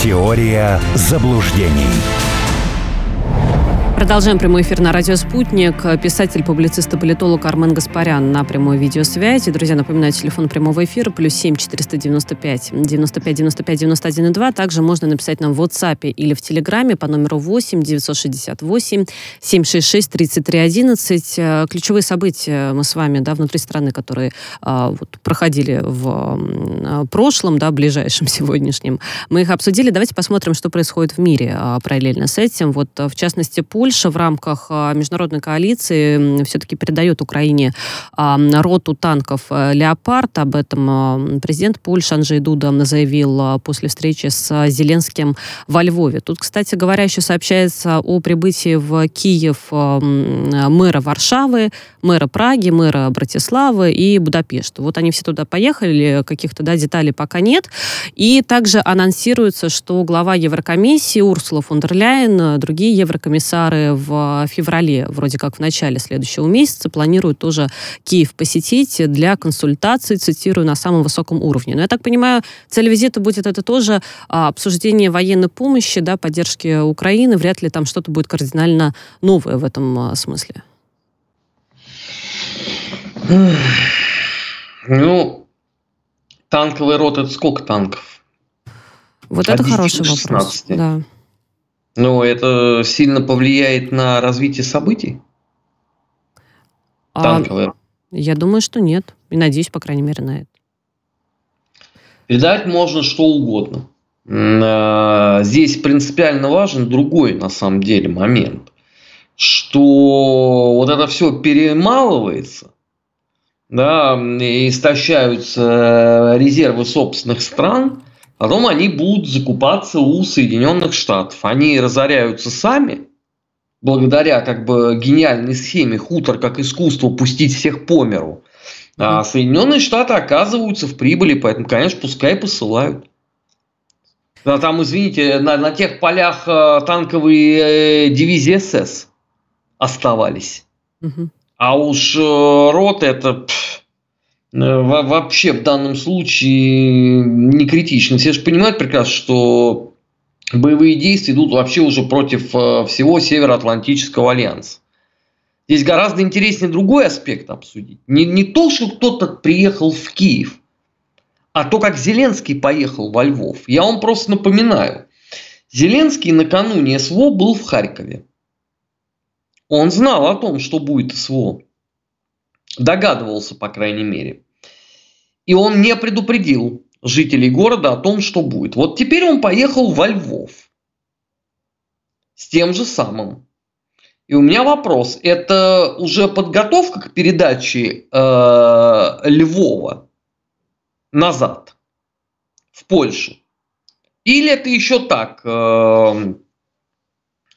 Теория заблуждений. Продолжаем прямой эфир на радио «Спутник». Писатель, публицист и политолог Армен Гаспарян на прямой видеосвязи. Друзья, напоминаю, телефон прямого эфира плюс 7 495 95 95 91 2. Также можно написать нам в WhatsApp или в Телеграме по номеру 8 968 766 33 11. Ключевые события мы с вами, да, внутри страны, которые а, вот, проходили в а, прошлом, да, ближайшем сегодняшнем, мы их обсудили. Давайте посмотрим, что происходит в мире а, параллельно с этим. Вот, в частности, Польша Польша в рамках а, международной коалиции все-таки передает Украине а, роту танков э, «Леопард». Об этом а, президент Польши Анджей Дуда заявил после встречи с Зеленским во Львове. Тут, кстати говоря, еще сообщается о прибытии в Киев мэра Варшавы, мэра Праги, мэра Братиславы и Будапешта. Вот они все туда поехали, каких-то да, деталей пока нет. И также анонсируется, что глава Еврокомиссии Урсула фон дер Ляйен, другие еврокомиссары которые в феврале, вроде как в начале следующего месяца, планируют тоже Киев посетить для консультаций, цитирую, на самом высоком уровне. Но я так понимаю, цель визита будет это тоже а, обсуждение военной помощи, да, поддержки Украины. Вряд ли там что-то будет кардинально новое в этом а, смысле. Ну, танковый рот это сколько танков? Вот это хороший вопрос. Да. Но это сильно повлияет на развитие событий? А, Танковое. Я думаю, что нет. И надеюсь, по крайней мере, на это. Передать можно что угодно. А, здесь принципиально важен другой, на самом деле, момент. Что вот это все перемалывается, да, истощаются резервы собственных стран, Потом они будут закупаться у Соединенных Штатов. Они разоряются сами, благодаря как бы гениальной схеме хутор как искусство пустить всех по миру. А Соединенные Штаты оказываются в прибыли, поэтому, конечно, пускай посылают. Да, там, извините, на, на тех полях э, танковые э, дивизии СС оставались. Угу. А уж э, рот это... Пфф, вообще в данном случае не критично. Все же понимают прекрасно, что боевые действия идут вообще уже против э, всего Североатлантического альянса. Здесь гораздо интереснее другой аспект обсудить. Не, не то, что кто-то приехал в Киев, а то, как Зеленский поехал во Львов. Я вам просто напоминаю. Зеленский накануне СВО был в Харькове. Он знал о том, что будет СВО. Догадывался, по крайней мере. И он не предупредил жителей города о том, что будет. Вот теперь он поехал во Львов с тем же самым. И у меня вопрос, это уже подготовка к передаче э, Львова назад в Польшу? Или это еще так? Э,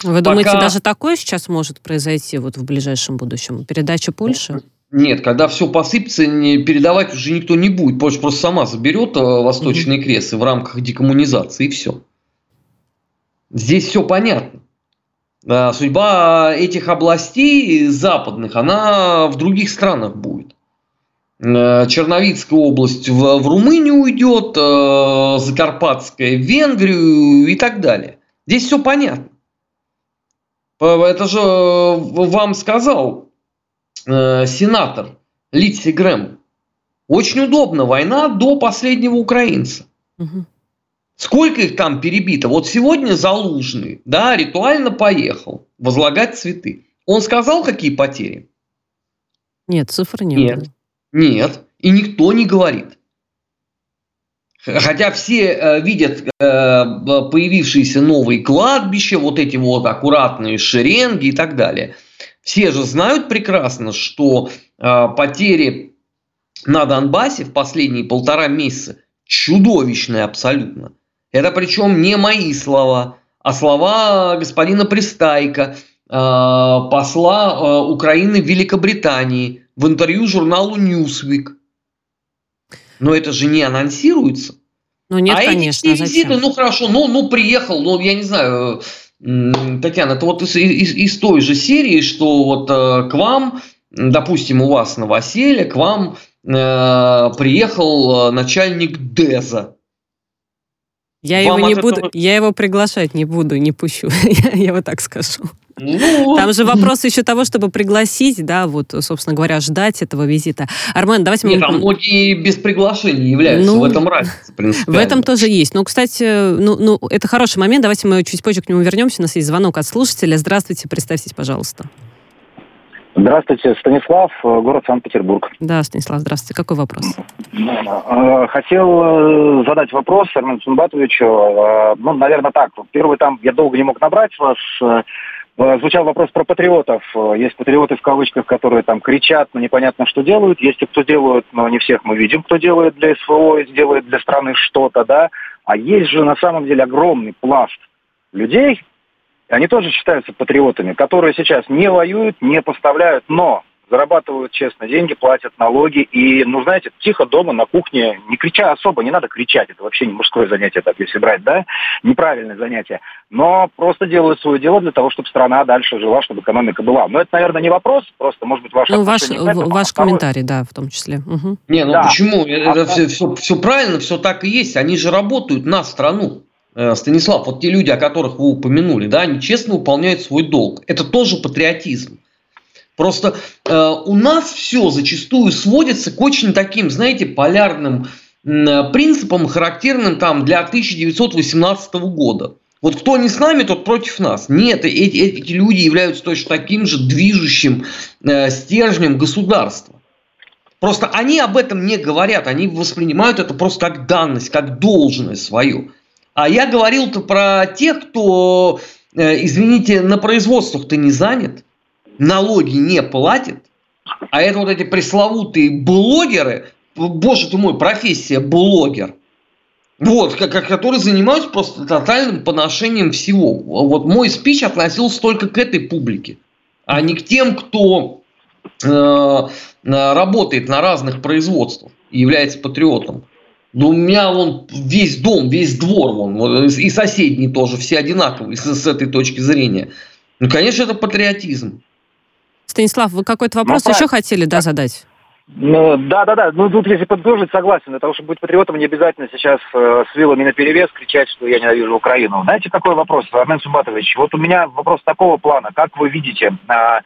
Вы думаете, пока... даже такое сейчас может произойти вот в ближайшем будущем? Передача Польши? Нет, когда все посыпется, не, передавать уже никто не будет. Польша просто сама заберет э, восточные кресы в рамках декоммунизации, и все. Здесь все понятно. Судьба этих областей западных, она в других странах будет. Э, Черновицкая область в, в Румынию уйдет, э, Закарпатская в Венгрию и так далее. Здесь все понятно. Это же вам сказал э, сенатор Литси Грэм. Очень удобно. Война до последнего украинца. Угу. Сколько их там перебито? Вот сегодня Залужный, да, ритуально поехал возлагать цветы. Он сказал, какие потери? Нет, цифр не Нет. Было. Нет. И никто не говорит. Хотя все э, видят э, появившиеся новые кладбища, вот эти вот аккуратные шеренги и так далее – все же знают прекрасно, что э, потери на Донбассе в последние полтора месяца чудовищные абсолютно. Это причем не мои слова, а слова господина Пристайка, э, посла э, Украины в Великобритании в интервью журналу Newsweek. Но это же не анонсируется. Ну нет, а конечно, эти визиты, ну хорошо, ну, ну приехал, ну я не знаю, Татьяна, это вот из, из, из той же серии, что вот э, к вам, допустим, у вас новоселье, к вам э, приехал э, начальник ДЭЗа. Я его не буду, я его приглашать не буду, не пущу. я, я вот так скажу. Ну, Там же вопрос еще того, чтобы пригласить, да, вот, собственно говоря, ждать этого визита. Армен, давайте... Нет, мы... там многие без приглашения являются, ну, в этом разница, В этом тоже есть. Но, кстати, ну, ну, это хороший момент, давайте мы чуть позже к нему вернемся. У нас есть звонок от слушателя. Здравствуйте, представьтесь, пожалуйста. Здравствуйте, Станислав, город Санкт-Петербург. Да, Станислав, здравствуйте. Какой вопрос? Э, хотел э, задать вопрос Армену Сунбатовичу. Э, ну, наверное, так. Первый там, я долго не мог набрать вас. Звучал вопрос про патриотов. Есть патриоты в кавычках, которые там кричат, но непонятно, что делают. Есть те, кто делают, но не всех мы видим, кто делает для СВО и делает для страны что-то, да. А есть же на самом деле огромный пласт людей, они тоже считаются патриотами, которые сейчас не воюют, не поставляют, но зарабатывают честно деньги, платят налоги. И, ну, знаете, тихо дома на кухне, не крича особо, не надо кричать, это вообще не мужское занятие, так если брать, да, неправильное занятие. Но просто делают свое дело для того, чтобы страна дальше жила, чтобы экономика была. Но это, наверное, не вопрос, просто, может быть, ваше Ну, ваш, этому, ваш а комментарий, да, в том числе. Угу. Не, ну да. почему? Это а, все, все, все правильно, все так и есть. Они же работают на страну. Э, Станислав, вот те люди, о которых вы упомянули, да, они честно выполняют свой долг. Это тоже патриотизм. Просто э, у нас все зачастую сводится к очень таким, знаете, полярным э, принципам, характерным там для 1918 года. Вот кто не с нами, тот против нас. Нет, эти, эти люди являются точно таким же движущим э, стержнем государства. Просто они об этом не говорят, они воспринимают это просто как данность, как должность свою. А я говорил-то про тех, кто, э, извините, на производствах-то не занят, налоги не платит, а это вот эти пресловутые блогеры, боже ты мой, профессия блогер, вот, которые занимаются просто тотальным поношением всего. Вот мой спич относился только к этой публике, а не к тем, кто э, работает на разных производствах и является патриотом. Ну, у меня он весь дом, весь двор, вон, и соседние тоже, все одинаковые с, с этой точки зрения. Ну, конечно, это патриотизм. Станислав, вы какой-то вопрос ну, еще хотели да, задать? Ну, да, да, да. Ну, тут, если подытожить, согласен. Для того, чтобы быть патриотом, не обязательно сейчас э, с вилами на перевес кричать, что я ненавижу Украину. Знаете, какой вопрос, Армен Сумбатович? Вот у меня вопрос такого плана. Как вы видите, э,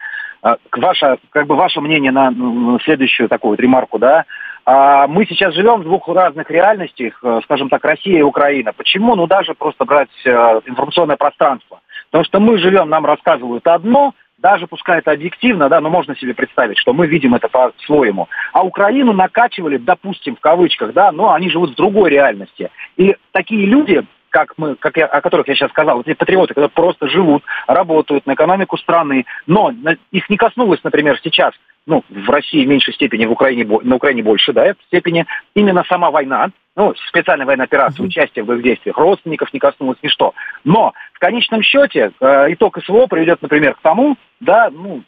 э, ваше, как бы ваше мнение на, на следующую такую вот ремарку, да? А мы сейчас живем в двух разных реальностях, э, скажем так, Россия и Украина. Почему? Ну, даже просто брать э, информационное пространство. Потому что мы живем, нам рассказывают одно, даже пускай это объективно, да, но можно себе представить, что мы видим это по-своему. А Украину накачивали, допустим, в кавычках, да, но они живут в другой реальности. И такие люди, как мы, как я, о которых я сейчас сказал, эти патриоты, которые просто живут, работают на экономику страны, но их не коснулось, например, сейчас, ну, в России в меньшей степени, в Украине, на Украине больше, да, в степени именно сама война, ну, специальная военная операция, mm-hmm. участие в их действиях, родственников не коснулось, ничто. Но в конечном счете э, итог СВО приведет, например, к тому, да, ну,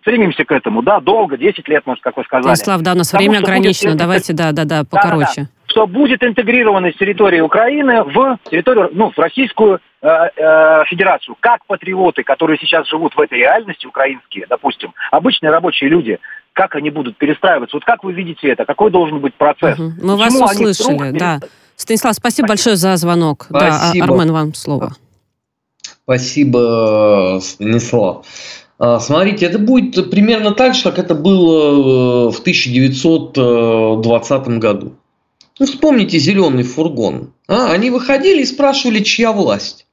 стремимся к этому, да, долго, 10 лет, может, как вы сказали. Станислав, да, у нас время ограничено, будет... давайте, да, да, да, покороче. Да, да, что будет интегрировано с территории Украины в территорию, ну, в Российскую э, э, Федерацию. Как патриоты, которые сейчас живут в этой реальности, украинские, допустим, обычные рабочие люди, как они будут перестраиваться? Вот как вы видите это? Какой должен быть процесс? Угу. Мы Почему вас услышали, да. Станислав, спасибо, спасибо большое за звонок. Спасибо. Да, Армен, вам слово. Спасибо, Станислав. А, смотрите, это будет примерно так же, как это было э, в 1920 году. Ну, вспомните зеленый фургон. А, они выходили и спрашивали, чья власть.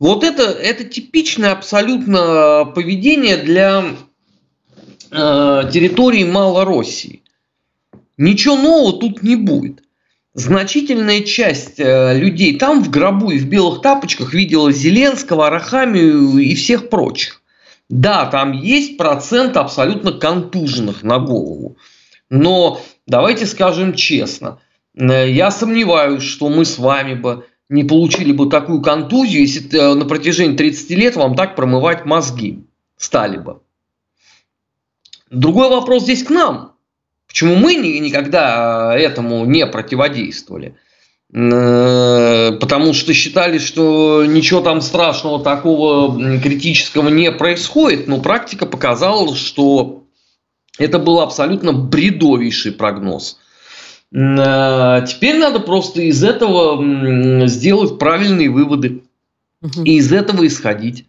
Вот это, это типичное абсолютно поведение для э, территории Малороссии. Ничего нового тут не будет. Значительная часть э, людей там в гробу и в белых тапочках видела Зеленского, Арахамию и всех прочих. Да, там есть процент абсолютно контуженных на голову. Но давайте скажем честно, я сомневаюсь, что мы с вами бы не получили бы такую контузию, если э, на протяжении 30 лет вам так промывать мозги стали бы. Другой вопрос здесь к нам. Почему мы никогда этому не противодействовали? Э, потому что считали, что ничего там страшного такого критического не происходит, но практика показала, что это был абсолютно бредовейший прогноз. Э, теперь надо просто из этого сделать правильные выводы угу. и из этого исходить.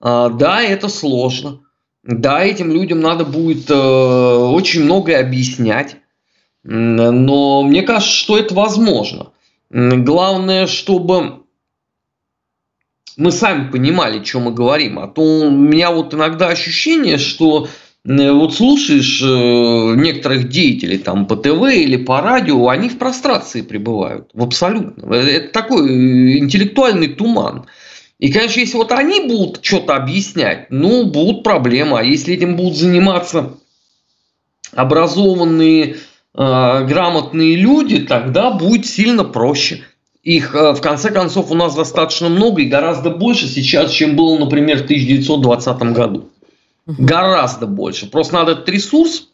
А, да, это сложно. Да, этим людям надо будет э, очень многое объяснять. Но мне кажется, что это возможно. Главное, чтобы мы сами понимали, о чем мы говорим. А то у меня вот иногда ощущение, что вот слушаешь э, некоторых деятелей там по ТВ или по радио, они в прострации пребывают, в абсолютно. Это такой интеллектуальный туман. И, конечно, если вот они будут что-то объяснять, ну, будут проблемы. А если этим будут заниматься образованные, э, грамотные люди, тогда будет сильно проще. Их, э, в конце концов, у нас достаточно много и гораздо больше сейчас, чем было, например, в 1920 году. Угу. Гораздо больше. Просто надо этот ресурс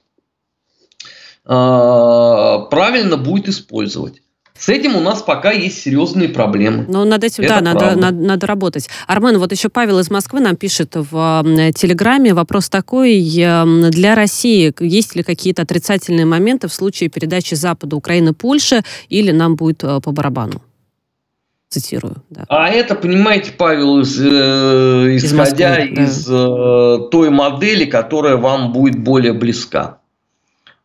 э, правильно будет использовать. С этим у нас пока есть серьезные проблемы. Ну, над этим, Это да, надо, надо, надо работать. Армен, вот еще Павел из Москвы нам пишет в Телеграме. Вопрос такой. Для России есть ли какие-то отрицательные моменты в случае передачи Запада Украины Польше или нам будет э, по барабану? Цитирую. Да. А это, понимаете, Павел, из, э, исходя из, Москвы, да. из э, той модели, которая вам будет более близка.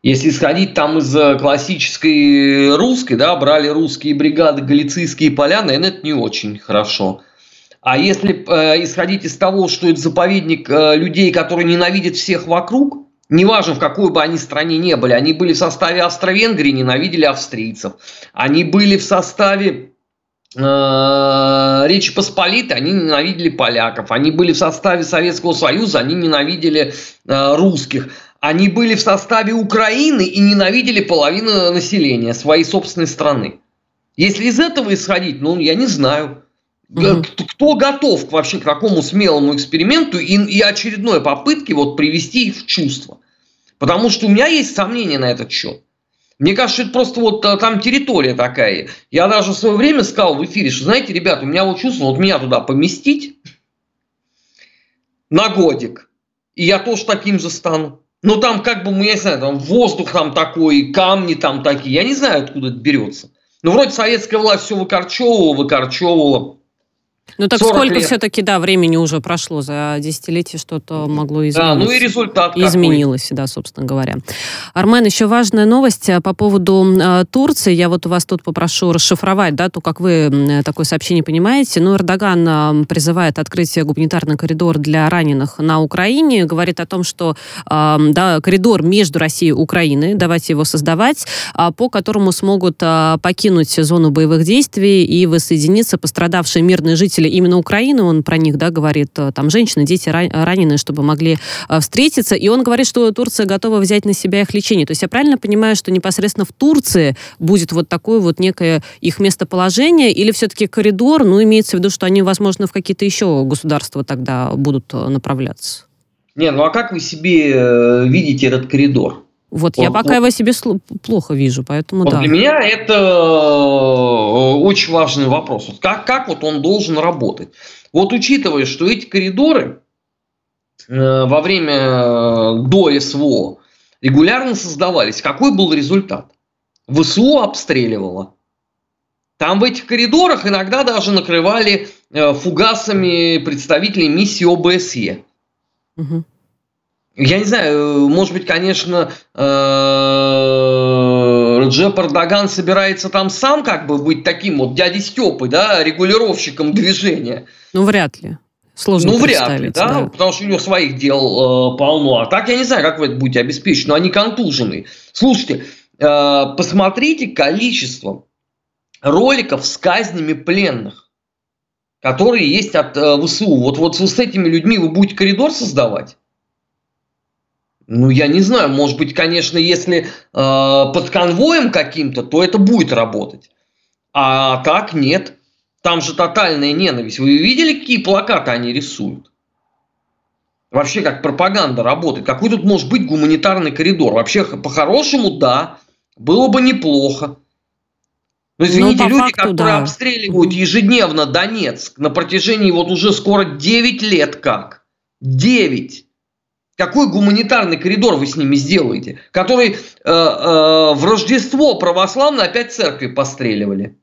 Если исходить там из э, классической русской, да, брали русские бригады, галицийские поля, наверное, это не очень хорошо. А если э, исходить из того, что это заповедник э, людей, которые ненавидят всех вокруг, неважно в какой бы они стране не были, они были в составе Австро-Венгрии, ненавидели австрийцев, они были в составе Речи Посполитой, они ненавидели поляков, они были в составе Советского Союза, они ненавидели э, русских они были в составе Украины и ненавидели половину населения своей собственной страны. Если из этого исходить, ну, я не знаю. Угу. Кто готов вообще к такому смелому эксперименту и, и очередной попытке вот привести их в чувство? Потому что у меня есть сомнения на этот счет. Мне кажется, это просто вот э, там территория такая. Я даже в свое время сказал в эфире, что, знаете, ребята, у меня вот чувство, вот меня туда поместить на годик, и я тоже таким же стану. Ну, там как бы, я не знаю, там воздух там такой, камни там такие. Я не знаю, откуда это берется. Ну, вроде советская власть все выкорчевывала, выкорчевывала. Ну так сколько все-таки, да, времени уже прошло за десятилетие, что-то могло измениться. Да, ну и результат Изменилось, какой? да, собственно говоря. Армен, еще важная новость э, по поводу э, Турции. Я вот у вас тут попрошу расшифровать, да, то, как вы такое сообщение понимаете. Ну, Эрдоган э, призывает открыть гуманитарный коридор для раненых на Украине, говорит о том, что, э, да, коридор между Россией и Украиной, давайте его создавать, э, по которому смогут э, покинуть зону боевых действий и воссоединиться пострадавшие мирные жители жители именно Украины, он про них, да, говорит, э, там женщины, дети раненые, чтобы могли э, встретиться, и он говорит, что Турция готова взять на себя их лечение. То есть я правильно понимаю, что непосредственно в Турции будет вот такое вот некое их местоположение, или все-таки коридор, ну, имеется в виду, что они, возможно, в какие-то еще государства тогда будут э, направляться? Не, ну а как вы себе видите этот коридор? Вот, вот я пока вот. его себе плохо вижу, поэтому вот да. Для меня это э, очень важный вопрос. Вот как, как вот он должен работать? Вот учитывая, что эти коридоры э, во время э, до СВО регулярно создавались, какой был результат? ВСУ обстреливало. Там в этих коридорах иногда даже накрывали фугасами представителей миссии ОБСЕ. Угу. Я не знаю, может быть, конечно, э, Джеп Эрдоган собирается там сам как бы быть таким вот дядей Степой, да, регулировщиком движения. Ну, вряд ли. Сложно ну, вряд ли, да, да, потому что у него своих дел э, полно. А так я не знаю, как вы это будете обеспечить, но они контужены. Слушайте, э, посмотрите количество роликов с казнями пленных, которые есть от э, ВСУ. Вот, вот с этими людьми вы будете коридор создавать? Ну, я не знаю, может быть, конечно, если э, под конвоем каким-то, то это будет работать. А так нет. Там же тотальная ненависть. Вы видели, какие плакаты они рисуют? Вообще, как пропаганда работает. Какой тут может быть гуманитарный коридор? Вообще, по-хорошему, да. Было бы неплохо. Но ну, извините, ну, люди, факту, которые да. обстреливают ежедневно Донецк на протяжении вот уже скоро 9 лет как. 9. Какой гуманитарный коридор вы с ними сделаете, который э, э, в Рождество православно опять церкви постреливали?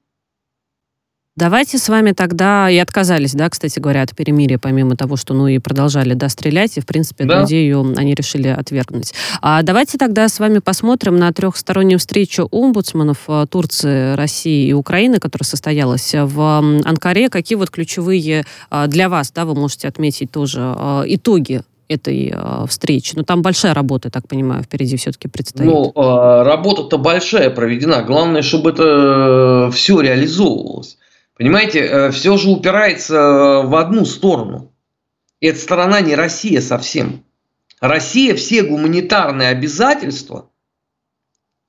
Давайте с вами тогда и отказались, да, кстати говоря, от перемирия, помимо того, что, ну, и продолжали, да, стрелять, и, в принципе, да. эту идею они решили отвергнуть. А давайте тогда с вами посмотрим на трехстороннюю встречу омбудсманов э, Турции, России и Украины, которая состоялась в Анкаре. Какие вот ключевые э, для вас, да, вы можете отметить тоже э, итоги этой э, встречи? Ну, там большая работа, я так понимаю, впереди все-таки предстоит. Ну, э, работа-то большая проведена. Главное, чтобы это все реализовывалось. Понимаете, э, все же упирается э, в одну сторону. И эта сторона не Россия совсем. Россия все гуманитарные обязательства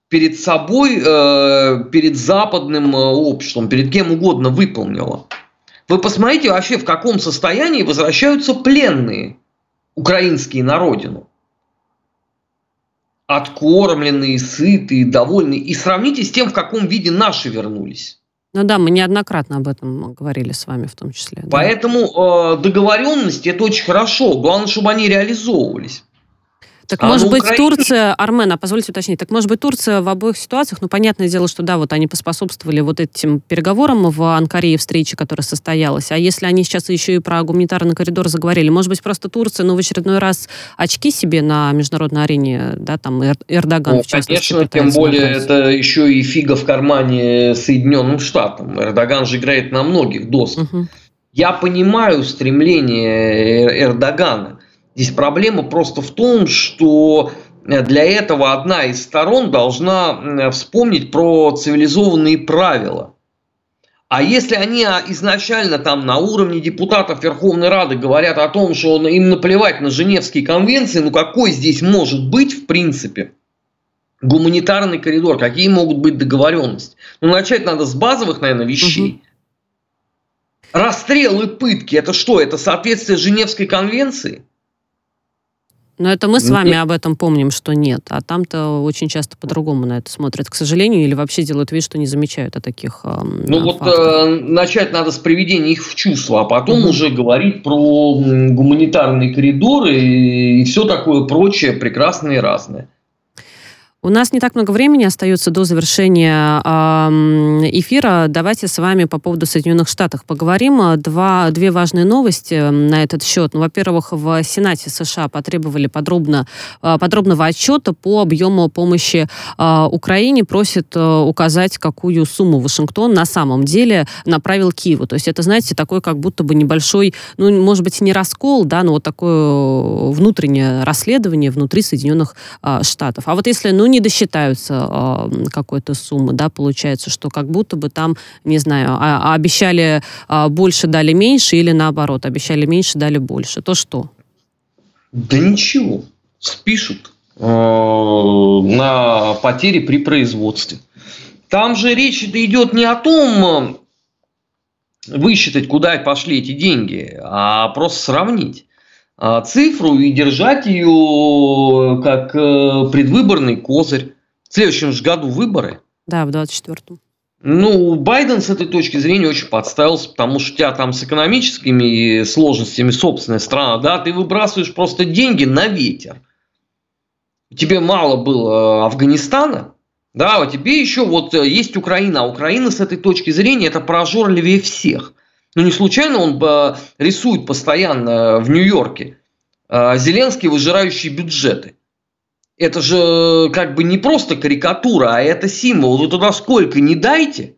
перед собой, э, перед западным обществом, перед кем угодно выполнила. Вы посмотрите вообще, в каком состоянии возвращаются пленные украинские на родину. Откормленные, сытые, довольные. И сравните с тем, в каком виде наши вернулись. Ну да, мы неоднократно об этом говорили с вами в том числе. Да. Поэтому э, договоренности это очень хорошо. Главное, чтобы они реализовывались. Так а может быть Украине... Турция, Армен, а позвольте уточнить, так может быть Турция в обоих ситуациях, ну понятное дело, что да, вот они поспособствовали вот этим переговорам в Анкаре и встрече, которая состоялась, а если они сейчас еще и про гуманитарный коридор заговорили, может быть просто Турция, ну в очередной раз очки себе на международной арене, да, там Эрдоган ну, в частности. Конечно, тем более вопрос. это еще и фига в кармане Соединенным Штатам. Эрдоган же играет на многих досках. Угу. Я понимаю стремление Эрдогана Здесь проблема просто в том, что э, для этого одна из сторон должна вспомнить про цивилизованные правила. А если они а, изначально там на уровне депутатов Верховной Рады говорят о том, что им наплевать на Женевские конвенции, ну какой здесь может быть в принципе гуманитарный коридор, какие могут быть договоренности? Ну начать надо с базовых, наверное, вещей. Угу. Расстрелы, пытки, это что? Это соответствие Женевской конвенции? Но это мы с ну, вами об этом помним, что нет. А там-то очень часто по-другому на это смотрят, к сожалению, или вообще делают вид, что не замечают о таких э, Ну вот э, начать надо с приведения их в чувство, а потом угу. уже говорить про гуманитарные коридоры и, и все такое прочее прекрасное и разное. У нас не так много времени остается до завершения эфира. Давайте с вами по поводу Соединенных Штатов поговорим. Два, две важные новости на этот счет. Ну, во-первых, в Сенате США потребовали подробно, а, подробного отчета по объему помощи а, Украине. Просят а, указать, какую сумму Вашингтон на самом деле направил Киеву. То есть это, знаете, такой как будто бы небольшой, ну, может быть, не раскол, да, но вот такое внутреннее расследование внутри Соединенных Штатов. А вот если, ну, не досчитаются э, какой-то суммы, да, получается, что как будто бы там, не знаю, а, а обещали э, больше, дали меньше, или наоборот, обещали меньше, дали больше. То что? Да ничего, спишут э, на потери при производстве. Там же речь идет не о том, высчитать, куда пошли эти деньги, а просто сравнить. А, цифру и держать ее как э, предвыборный козырь. В следующем же году выборы. Да, в 24-м. Ну, Байден с этой точки зрения очень подставился, потому что у тебя там с экономическими сложностями собственная страна, да, ты выбрасываешь просто деньги на ветер. Тебе мало было Афганистана, да, а тебе еще вот э, есть Украина, а Украина с этой точки зрения это прожорливее всех. Ну, не случайно он э, рисует постоянно в Нью-Йорке э, Зеленский выжирающий бюджеты. Это же э, как бы не просто карикатура, а это символ. Вы туда сколько не дайте,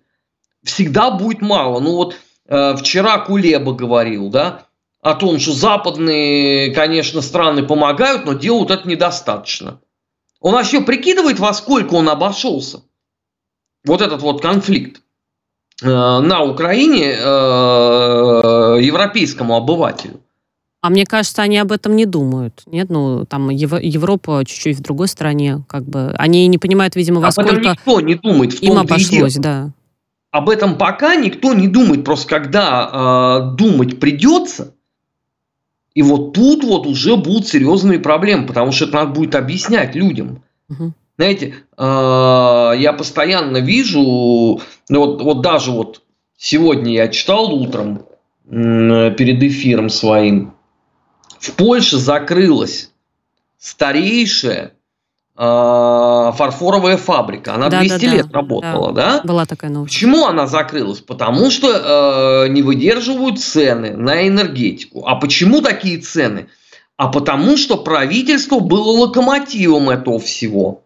всегда будет мало. Ну вот вчера Кулеба говорил, да, о том, что западные, конечно, страны помогают, но делают это недостаточно. Он вообще прикидывает, во сколько он обошелся. Вот этот вот конфликт. Э, на Украине э, европейскому обывателю. А мне кажется, они об этом не думают. Нет, ну там Европа чуть-чуть в другой стране, как бы. Они не понимают, видимо, во об сколько этом никто не думает. В им обошлось, да. Об этом пока никто не думает. Просто когда э, думать придется, и вот тут вот уже будут серьезные проблемы, потому что это надо будет объяснять людям. Угу. Знаете, а, я постоянно вижу, ну вот, вот даже вот сегодня я читал утром перед эфиром своим, в Польше закрылась старейшая э, фарфоровая фабрика. Она да, 200 да, лет да, работала, да. да? Была такая новость. Почему она закрылась? Потому что э, не выдерживают цены на энергетику. А почему такие цены? А потому что правительство было локомотивом этого всего.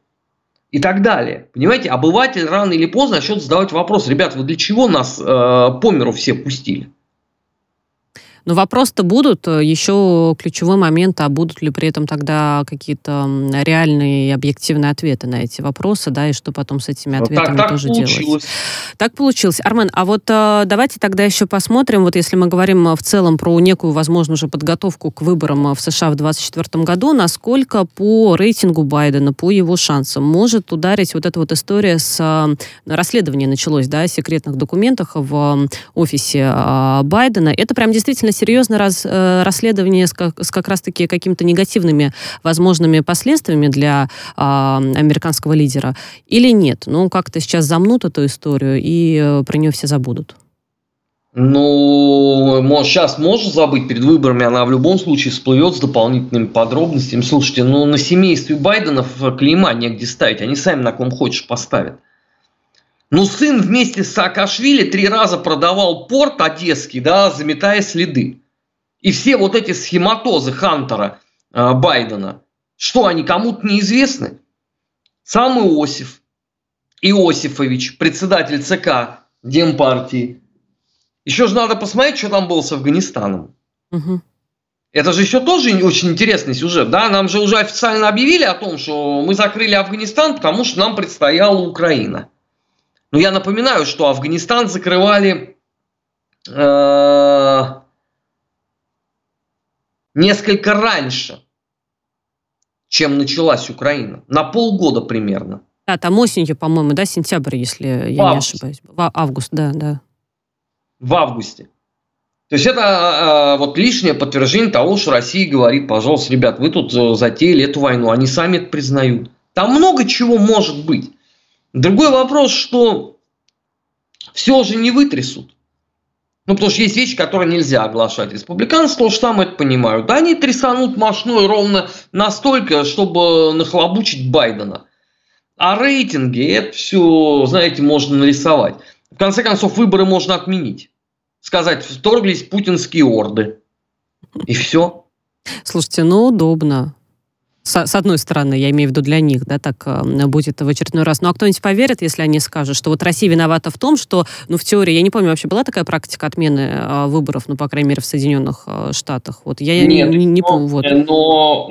И так далее. Понимаете, обыватель рано или поздно начнет задавать вопрос. Ребят, вы для чего нас э, по миру все пустили? Но вопрос-то будут, э, еще ключевой момент, а будут ли при этом тогда какие-то реальные и объективные ответы на эти вопросы, да, и что потом с этими ответами так, так тоже получилось. делать. Так получилось. Армен, а вот э, давайте тогда еще посмотрим, вот если мы говорим э, в целом про некую, возможно, уже подготовку к выборам в США в 2024 году, насколько по рейтингу Байдена, по его шансам может ударить вот эта вот история с расследованием началось, да, секретных документах в офисе Байдена. Это прям действительно серьезное раз, э, расследование с как, с как раз-таки какими-то негативными возможными последствиями для э, американского лидера или нет? Ну, как-то сейчас замнут эту историю, и э, про нее все забудут. Ну, может, сейчас можно забыть перед выборами, она в любом случае всплывет с дополнительными подробностями. Слушайте, ну на семействе Байденов клейма негде ставить, они сами на ком хочешь поставят. Ну, сын вместе с Саакашвили три раза продавал порт одесский, да, заметая следы. И все вот эти схематозы Хантера э, Байдена, что они кому-то неизвестны? Сам Иосиф, Иосифович, председатель ЦК Демпартии. Еще же надо посмотреть, что там было с Афганистаном. Угу. Это же еще тоже очень интересный сюжет, да? Нам же уже официально объявили о том, что мы закрыли Афганистан, потому что нам предстояла Украина. Но я напоминаю, что Афганистан закрывали э, несколько раньше, чем началась Украина. На полгода примерно. Да, там осенью, по-моему, да, сентябрь, если я не ошибаюсь. В август, да, да. В августе. То есть это э, вот лишнее подтверждение того, что Россия говорит, пожалуйста, ребят, вы тут э, затеяли эту войну. Они сами это признают. Там много чего может быть. Другой вопрос, что все же не вытрясут. Ну, потому что есть вещи, которые нельзя оглашать. Республиканцы тоже там это понимают. Да, они трясанут мощной ровно настолько, чтобы нахлобучить Байдена. А рейтинги, это все, знаете, можно нарисовать. В конце концов, выборы можно отменить. Сказать, вторглись путинские орды. И все. Слушайте, ну удобно с, с одной стороны, я имею в виду для них, да, так э, будет в очередной раз. Ну а кто-нибудь поверит, если они скажут, что вот Россия виновата в том, что, ну в теории, я не помню, вообще была такая практика отмены э, выборов, ну по крайней мере в Соединенных э, Штатах. Вот я Нет, не, не помню. Вот. Но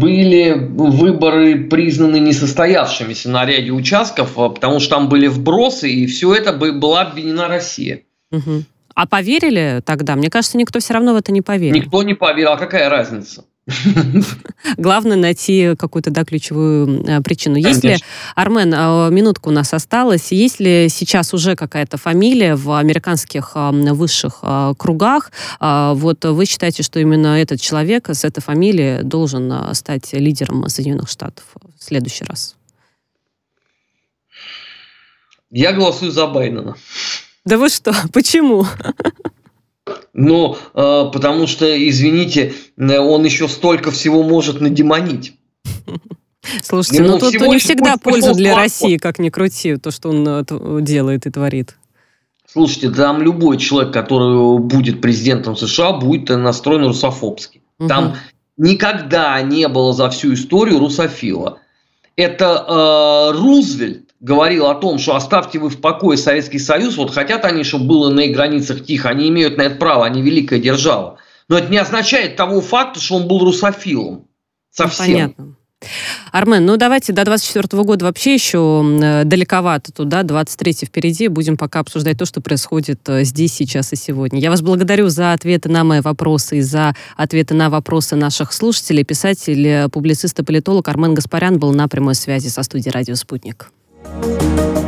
были выборы признаны несостоявшимися на ряде участков, потому что там были вбросы, и все это была обвинена Россия. Угу. А поверили тогда? Мне кажется, никто все равно в это не поверил. Никто не поверил. А какая разница? Главное найти какую-то да, ключевую э, причину. Есть ли, Армен, э, минутка у нас осталась, есть ли сейчас уже какая-то фамилия в американских высших кругах? Вот вы считаете, что именно этот человек с этой фамилией должен стать лидером Соединенных Штатов в следующий раз? Я голосую за Байдена. Да вы что? Почему? Но э, потому что, извините, э, он еще столько всего может надемонить. Слушайте, ну тут не всегда польза для России, как ни крути, то, что он э, делает и творит. Слушайте, там любой человек, который будет президентом США, будет настроен русофобски. Угу. Там никогда не было за всю историю русофила. Это э, Рузвельт говорил о том, что оставьте вы в покое Советский Союз, вот хотят они, чтобы было на их границах тихо, они имеют на это право, они великая держава. Но это не означает того факта, что он был русофилом. Ну, Совсем. Ну, понятно. Армен, ну давайте до 24 года вообще еще э, далековато туда, 23 впереди. Будем пока обсуждать то, что происходит э, здесь, сейчас и сегодня. Я вас благодарю за ответы на мои вопросы и за ответы на вопросы наших слушателей. Писатель, публицист и политолог Армен Гаспарян был на прямой связи со студией «Радио Спутник». Música